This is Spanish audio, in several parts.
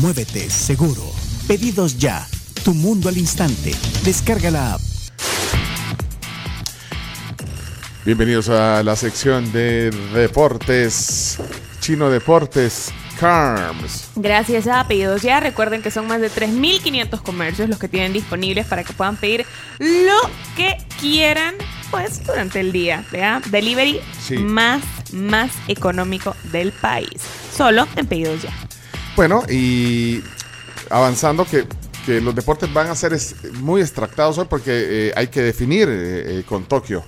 Muévete Seguro, Pedidos Ya, Tu Mundo al Instante, descarga la app. Bienvenidos a la sección de deportes, Chino Deportes, Carms. Gracias a Pedidos Ya. Recuerden que son más de 3.500 comercios los que tienen disponibles para que puedan pedir lo que quieran pues durante el día. ¿vea? Delivery Sí. más, más económico del país. Solo en Pedidos Ya. Bueno, y avanzando que, que los deportes van a ser es- muy extractados hoy porque eh, hay que definir eh, eh, con Tokio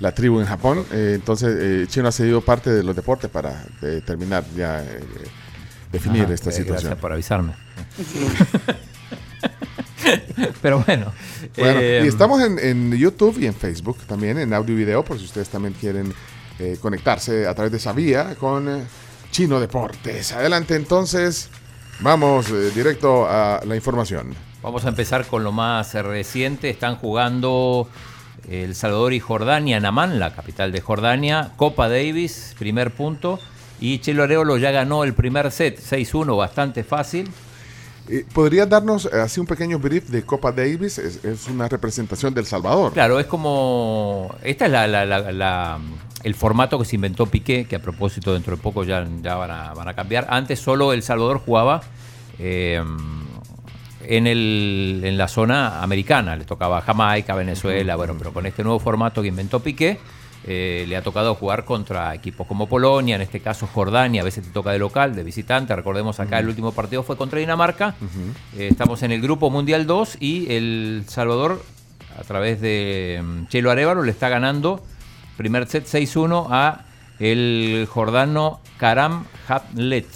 la tribu en Japón. Eh, entonces, eh, Chino ha cedido parte de los deportes para eh, terminar ya, eh, definir Ajá, esta eh, situación. Gracias por avisarme. Pero bueno. Bueno, eh, y estamos en, en YouTube y en Facebook también, en audio y video, por si ustedes también quieren eh, conectarse a través de esa vía con eh, Chino Deportes. Adelante entonces, vamos eh, directo a la información. Vamos a empezar con lo más reciente. Están jugando El Salvador y Jordania en Amán, la capital de Jordania. Copa Davis, primer punto. Y Chelo Arevalo ya ganó el primer set, 6-1, bastante fácil. Eh, ¿Podrías darnos eh, así un pequeño brief de Copa Davis? Es, es una representación del Salvador. Claro, es como. Esta es la, la- la- la- el formato que se inventó Piqué, que a propósito dentro de poco ya, ya van, a, van a cambiar. Antes solo El Salvador jugaba eh, en, el, en la zona americana. Le tocaba Jamaica, Venezuela, bueno, pero con este nuevo formato que inventó Piqué. eh, le ha tocado jugar contra equipos como Polonia, en este caso Jordania, a veces te toca de local, de visitante. Recordemos acá el último partido fue contra Dinamarca. Eh, estamos en el grupo Mundial 2 y El Salvador a través de mm, Chelo Arevalo le está ganando primer set 6-1 a el jordano Karam Hamlet.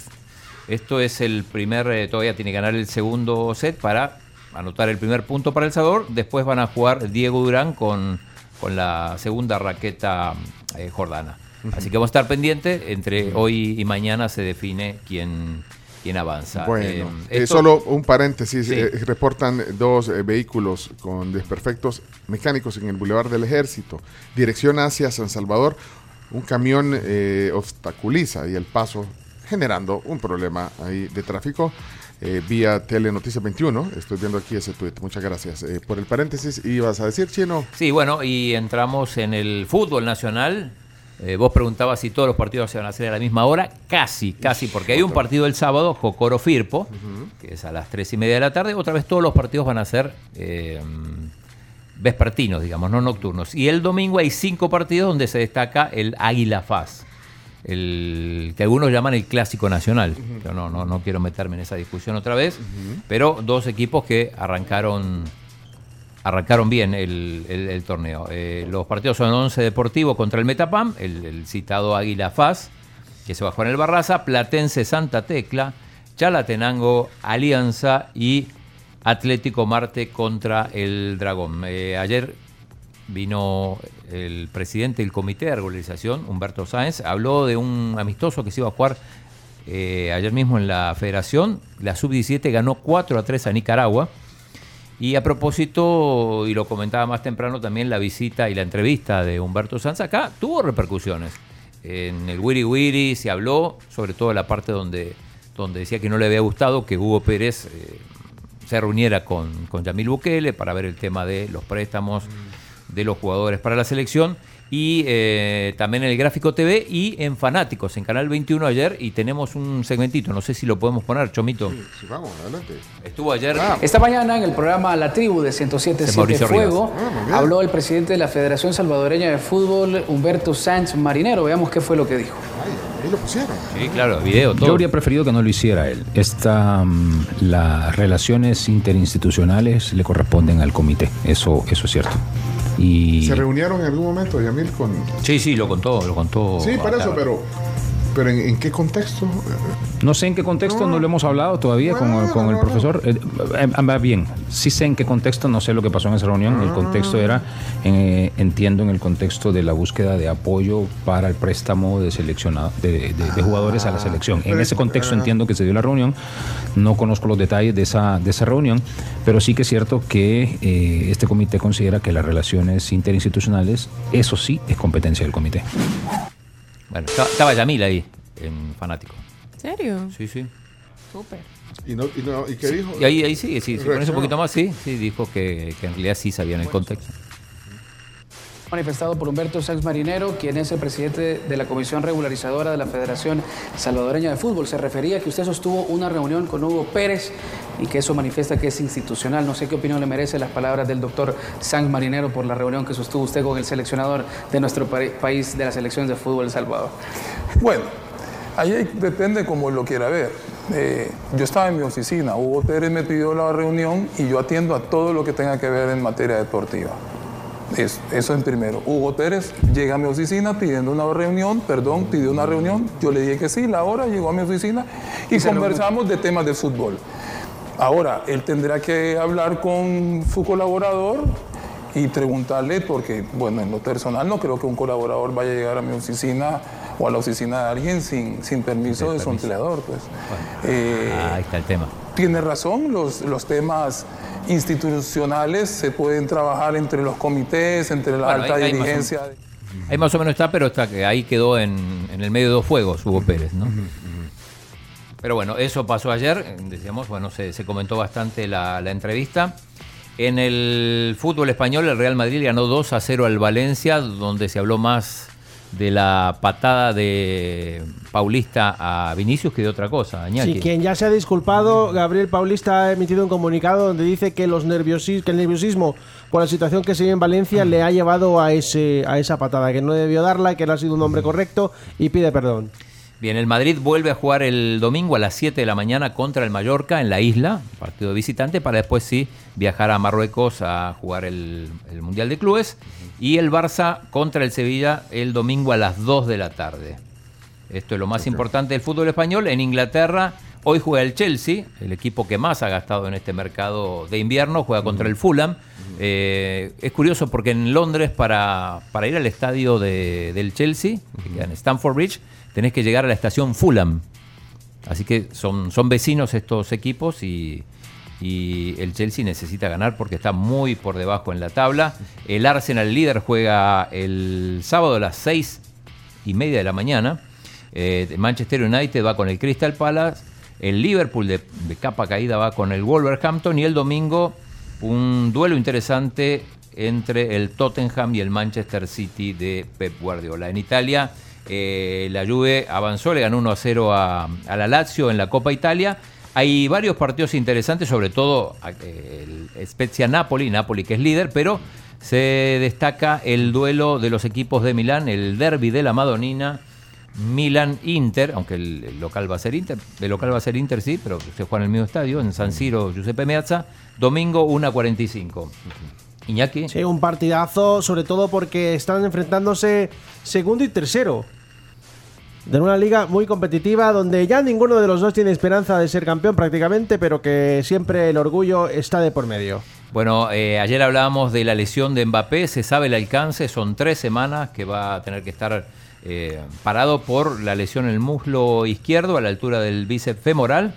Esto es el primer, eh, todavía tiene que ganar el segundo set para anotar el primer punto para El Salvador. Después van a jugar Diego Durán con, con la segunda raqueta eh, jordana. Así que vamos a estar pendientes. Entre hoy y mañana se define quién, quién avanza. Bueno, Eh, eh, esto- solo un paréntesis. Sí. eh, reportan dos eh, vehículos con desperfectos mecánicos en el Boulevard del Ejército. Dirección hacia San Salvador. Un camión eh, obstaculiza y el paso generando un problema ahí de tráfico. vía Telenoticias 21. Estoy viendo aquí ese tweet. Muchas gracias por el paréntesis. ¿Ibas a decir, Chino? Sí, bueno, y entramos en el fútbol nacional. Eh, vos preguntabas si todos los partidos se van a hacer a la misma hora. Casi, casi, porque hay un partido el sábado, Jocoro Firpo, que es a las tres y media de la tarde. Otra vez todos los partidos van a ser eh, vespertinos, digamos, no nocturnos. Y el domingo hay cinco partidos donde se destaca el Águila Faz. El, que algunos llaman el clásico nacional. Yo no, no, no quiero meterme en esa discusión otra vez, pero dos equipos que arrancaron arrancaron bien el, torneo. Eh, los partidos son 11 Deportivo contra el Metapam, el, el citado Águila Faz, que se bajó en el Barraza, Platense Santa Tecla, Chalatenango Alianza y Atlético Marte contra el Dragón. Eh, ayer vino el presidente del comité de regularización, Humberto Sáenz, habló de un amistoso que se iba a jugar eh, ayer mismo en la federación. La sub-17 ganó 4 a 3 a Nicaragua. Y a propósito, y lo comentaba más temprano también, la visita y la entrevista de Humberto Sanz acá tuvo repercusiones. En el Wiri Wiri se habló, sobre todo la parte donde, donde decía que no le había gustado que Hugo Pérez eh, se reuniera con, con Yamil Bukele para ver el tema de los préstamos de los jugadores para la selección. Y eh, también en el Gráfico TV y en Fanáticos, en Canal 21 ayer. Y tenemos un segmentito, no sé si lo podemos poner, Chomito. Sí, vamos, adelante. Estuvo ayer. Esta mañana en el programa La Tribu de De 107.7 Mauricio Fuego. Ah, habló el presidente de la Federación Salvadoreña de Fútbol, Humberto Sánchez Marinero. Veamos qué fue lo que dijo. Ay, ahí lo pusieron. Sí, claro, video, todo. Yo habría preferido que no lo hiciera él. Esta, mm, las relaciones interinstitucionales le corresponden al comité. Eso, eso es cierto. Y ¿Se reunieron en algún momento, Yamil, con...? Sí, sí, lo contó, lo contó. Sí, para eso, pero ¿Pero en, qué contexto? No sé en qué contexto, no, lo hemos hablado todavía con, el profesor. Eh, eh, bien, sí sé en qué contexto, no sé lo que pasó en esa reunión. El ah. contexto era, eh, entiendo, en el contexto de la búsqueda de apoyo para el préstamo de seleccionado, de, jugadores a la selección. En ese contexto entiendo que se dio la reunión. No conozco los detalles de esa, de esa reunión, pero sí que es cierto que este comité considera que las relaciones interinstitucionales, eso sí, es competencia del comité. Bueno, estaba Yamil ahí, en fanático. ¿En serio? Sí, sí. Súper. ¿Y, no, y, qué dijo? Y ahí, ahí sí, sí, con eso un poquito más, sí, sí, dijo que, que en realidad sí sabían el contexto manifestado por Humberto Sanz Marinero, quien es el presidente de la Comisión Regularizadora de la Federación Salvadoreña de Fútbol. Se refería a que usted sostuvo una reunión con Hugo Pérez y que eso manifiesta que es institucional. No sé qué opinión le merece las palabras del doctor Sanz Marinero por la reunión que sostuvo usted con el seleccionador de nuestro país de la selección de fútbol de Salvador. Bueno, ahí depende como lo quiera ver. Eh, yo estaba en mi oficina, Hugo Pérez me pidió la reunión y yo atiendo a todo lo que tenga que ver en materia deportiva. Eso, en primero. Hugo Pérez llega a mi oficina pidiendo una reunión, perdón, pidió una reunión. Yo le dije que sí, la hora llegó a mi oficina y, conversamos de temas de fútbol. Ahora, él tendrá que hablar con su colaborador y preguntarle, porque, bueno, en lo personal no creo que un colaborador vaya a llegar a mi oficina o a la oficina de alguien sin, sin permiso de su empleador. Pues. Eh, ahí está el tema. Tiene razón, los, los temas institucionales se pueden trabajar entre los comités, entre la alta dirigencia. ahí más o menos está, pero está que ahí quedó en, el medio de dos fuegos Hugo Pérez, ¿no? Pero bueno, eso pasó ayer, decíamos, bueno, se, comentó bastante la, la, entrevista. En el fútbol español, el Real Madrid ganó 2 a 0 al Valencia, donde se habló más de la patada de Paulista a Vinicius que de otra cosa. Sí, quien ya se ha disculpado, Gabriel Paulista ha emitido un comunicado donde dice que, los nerviosis, que el nerviosismo por la situación que se vive en Valencia le ha llevado a, ese, a esa patada, que no debió darla, que no ha sido un hombre correcto y pide perdón. Bien, el Madrid vuelve a jugar el domingo a las 7 de la mañana contra el Mallorca en la isla, partido visitante, para después sí viajar a Marruecos a jugar el, Mundial de Clubes. Y el Barça contra el Sevilla el domingo a las 2 de la tarde. Esto es lo más importante del fútbol español. En Inglaterra, hoy juega el Chelsea, el equipo que más ha gastado en este mercado de invierno, juega contra el Fulham. Eh, es curioso porque en Londres, para, para ir al estadio del Chelsea, que queda en Stamford Bridge, tenés que llegar a la estación Fulham. Así que son, son vecinos estos equipos y, el Chelsea necesita ganar porque está muy por debajo en la tabla. El Arsenal líder juega el sábado a las seis y media de la mañana. Eh, Manchester United va con el Crystal Palace. El Liverpool de, capa caída va con el Wolverhampton. Y el domingo un duelo interesante entre el Tottenham y el Manchester City de Pep Guardiola. En Italia eh, la Juve avanzó, le ganó 1 a 0 a, la Lazio en la Copa Italia. Hay varios partidos interesantes, sobre todo el Spezia Napoli, Napoli que es líder, pero se destaca el duelo de los equipos de Milán, el derby de la Madonina, Milan-Inter, aunque el, local va a ser Inter, el local va a ser Inter sí, pero se juega en el mismo estadio, en San Siro, Giuseppe Meazza, domingo 1.45. Iñaki. Sí, un partidazo, sobre todo porque están enfrentándose segundo y tercero. De una liga muy competitiva donde ya ninguno de los dos tiene esperanza de ser campeón prácticamente, pero que siempre el orgullo está de por medio. Bueno, eh, ayer hablábamos de la lesión de Mbappé, se sabe el alcance, son tres semanas que va a tener que estar eh, parado por la lesión en el muslo izquierdo a la altura del bíceps femoral.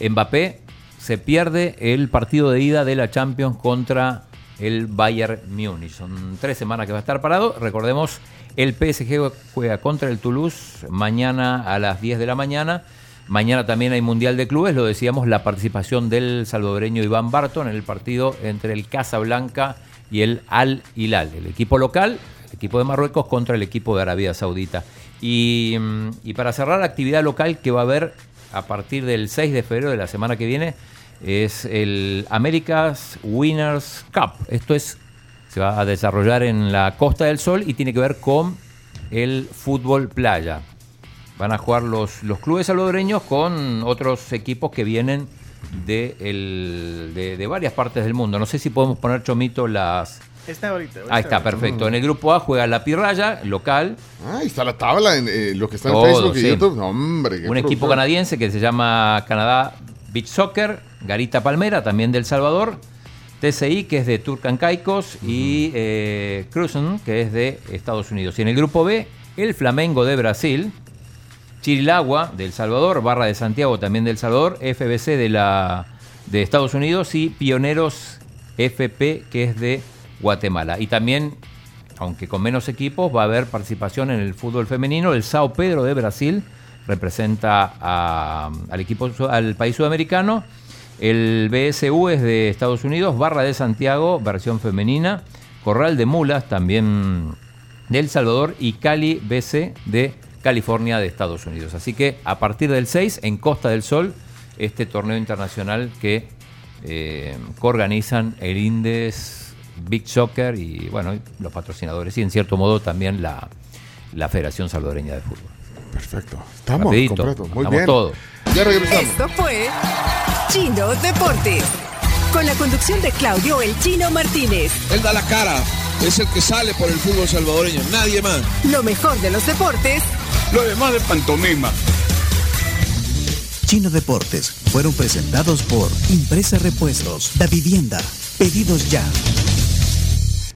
Mbappé se pierde el partido de ida de la Champions contra el Bayern Múnich. Son tres semanas que va a estar parado. Recordemos, el PSG juega contra el Toulouse mañana a las 10 de la mañana. Mañana también hay Mundial de Clubes, lo decíamos, la participación del salvadoreño Iván Barton en el partido entre el Casablanca y el Al Hilal, el equipo local, el equipo de Marruecos contra el equipo de Arabia Saudita. Y, y para cerrar la actividad local que va a haber a partir del 6 de febrero de la semana que viene, es el America's Winners Cup. Esto es, se va a desarrollar en la Costa del Sol y tiene que ver con el fútbol playa. Van a jugar los, los clubes salvadoreños con otros equipos que vienen de, de, varias partes del mundo. No sé si podemos poner, Chomito, las, Está ahorita. Ahí está, perfecto. En el grupo A juega la Pirraya, local. Ah, ahí está la tabla en eh, lo que está en Todo, Facebook y sí. YouTube. No, hombre, qué Un equipo canadiense que se llama Canadá Beach Soccer, Garita Palmera, también del Salvador, TCI, que es de Turcan Caicos, y eh, Cruzen, que es de Estados Unidos. Y en el grupo B, el Flamengo de Brasil, Chirilagua del Salvador, Barra de Santiago también del Salvador, FBC de, la, de Estados Unidos y Pioneros FP, que es de Guatemala. Y también, aunque con menos equipos, va a haber participación en el fútbol femenino. El Sao Pedro de Brasil representa a- al equipo al país sudamericano. El BSU es de Estados Unidos, Barra de Santiago, versión femenina. Corral de Mulas, también de El Salvador. Y Cali BC de California, de Estados Unidos. Así que a partir del 6, en Costa del Sol, este torneo internacional que eh, coorganizan el Indes, Big Soccer y bueno, los patrocinadores y en cierto modo también la, la Federación Salvadoreña de Fútbol. Perfecto. Estamos Rapidito, completos. Muy estamos bien. Ya regresamos. Esto fue Chino Deportes. Con la conducción de Claudio El Chino Martínez. Él da la cara, es el que sale por el fútbol salvadoreño, nadie más. Lo mejor de los deportes Lo demás de pantomima. Chino Deportes fueron presentados por Impresa Repuestos, Da Vivienda, Pedidos Ya,